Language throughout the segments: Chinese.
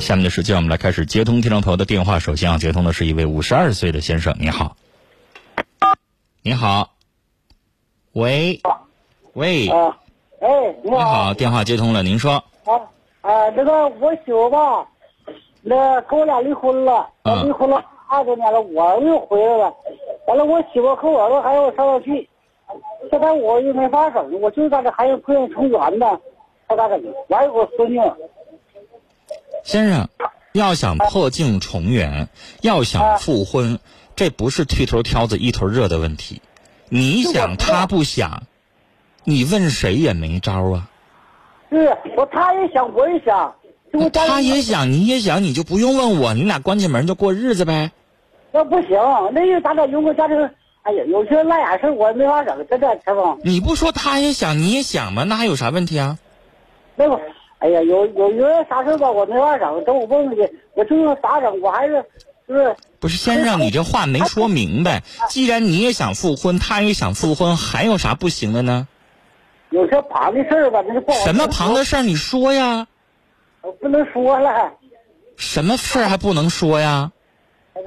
下面的时间，我们来开始接通听众朋友的电话。首先要接通的是一位五十二岁的先生，你好。你好，喂，喂，啊，哎，你你好，电话接通了，您说，啊啊，那个我媳妇吧，那跟我俩离婚了，嗯离婚了二十年了，我儿子又回来了，完了我媳妇和我儿子还要我上上去，现在我又没法整，我就在这还有破镜重圆呢，他咋整？我还有个孙女，先生，要想破镜重圆，要想复婚，这不是剃头挑子一头热的问题。你想，他不想，你问谁也没招啊。是我他也想，我也想，就我他也想，你也想，你就不用问我，你俩关起门就过日子呗。那不行，那个咱俩有个家庭，哎呀，有些烂眼事我没法整，真的，陈峰。你不说他也想，你也想吗？那还有啥问题啊？那个，哎呀，有有有人啥事吧，我没法整。等我问问去，我就说咋整，我还是就是不是先生，你这话没说明白。既然你也想复婚，他也想复婚，还有啥不行的呢？有些旁的事儿吧，那就不好。什么旁的事儿？你说呀。我不能说了。什么事儿还不能说呀？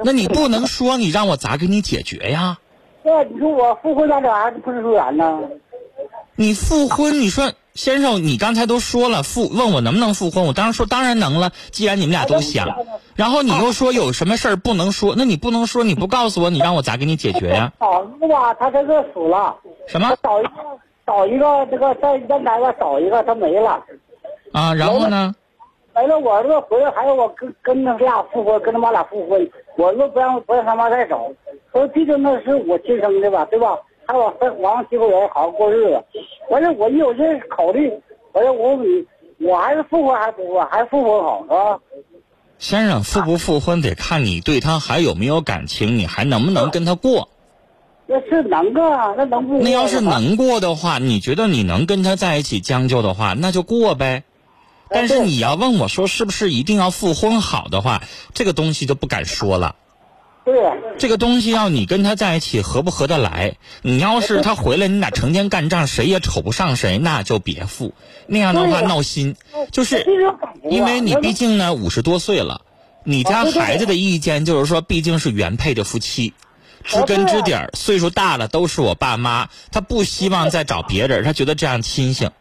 那你不能说，你让我咋给你解决呀？那你说我复婚咋整还是不是说圆呢？你复婚，你说先生，你刚才都说了复，问我能不能复婚，我当时说当然能了。既然你们俩都想，然后你又说有什么事儿不能说，那你不能说，你不告诉我，你让我咋给你解决呀？找一个吧，他这个死了。什么找一个，找一个这个在烟台吧，找一个他没了，啊？然后呢？没了。我儿子回来还要我跟跟他俩复婚，跟他妈俩复婚。我儿子不让不让他妈再找，说毕竟那是我亲生的吧，对吧？还往往欺负人，好好过日子。完了，我一有这考虑，完了我比，我还是复婚还是不复婚？还是复婚好是吧？先生，复不复婚得看你对他还有没有感情，你还能不能跟他过。那是能啊，那能不？那要是，能过的话，你觉得你能跟他在一起将就的话，那就过呗。但是你要问我说是不是一定要复婚好的话，这个东西就不敢说了。对，这个东西要你跟他在一起合不合得来，你要是他回来，你俩成天干仗，谁也瞅不上谁，那就别复。那样的话闹心，就是因为你毕竟呢五十多岁了，你家孩子的意见就是说，毕竟是原配的夫妻，知根知底儿，岁数大了都是我爸妈，他不希望再找别人，他觉得这样亲性，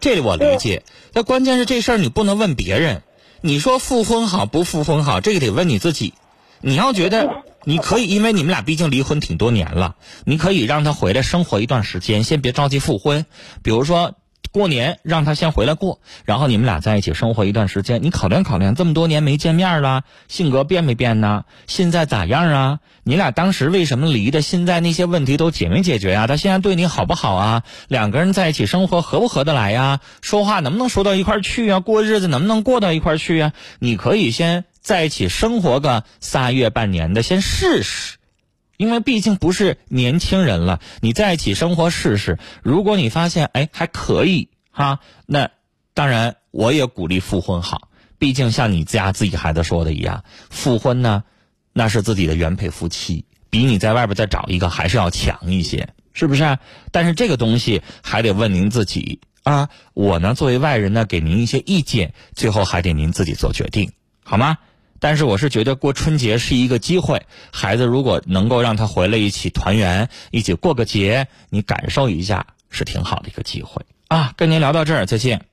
这我理解。但关键是这事儿你不能问别人，你说复婚好不复婚好，这个得问你自己。你要觉得你可以，因为你们俩毕竟离婚挺多年了，你可以让他回来生活一段时间，先别着急复婚。比如说过年让他先回来过，然后你们俩在一起生活一段时间，你考量考量，这么多年没见面了，性格变没变呢？现在咋样啊？你俩当时为什么离的？现在那些问题都解没解决呀、他现在对你好不好啊？两个人在一起生活合不合得来呀？说话能不能说到一块去啊？过日子能不能过到一块去啊？你可以先在一起生活个仨月半年的，先试试。因为毕竟不是年轻人了，你在一起生活试试。如果你发现哎还可以哈，那当然我也鼓励复婚好。毕竟像你家自己孩子说的一样，复婚呢，那是自己的原配夫妻，比你在外边再找一个还是要强一些，是不是？但是这个东西还得问您自己啊。我呢作为外人呢，给您一些意见，最后还得您自己做决定，好吗？但是我是觉得过春节是一个机会，孩子如果能够让他回来一起团圆，一起过个节，你感受一下是挺好的一个机会啊。跟您聊到这儿，再见。